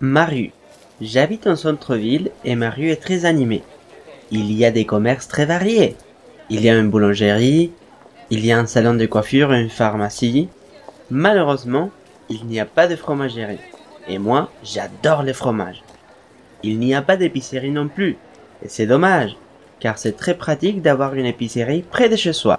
Ma rue. J'habite en centre-ville et Marie est très animée. Il y a des commerces très variés. Il y a une boulangerie, il y a un salon de coiffure une pharmacie. Malheureusement, il n'y a pas de fromagerie. Et moi, j'adore les fromages. Il n'y a pas d'épicerie non plus. Et c'est dommage, car c'est très pratique d'avoir une épicerie près de chez soi.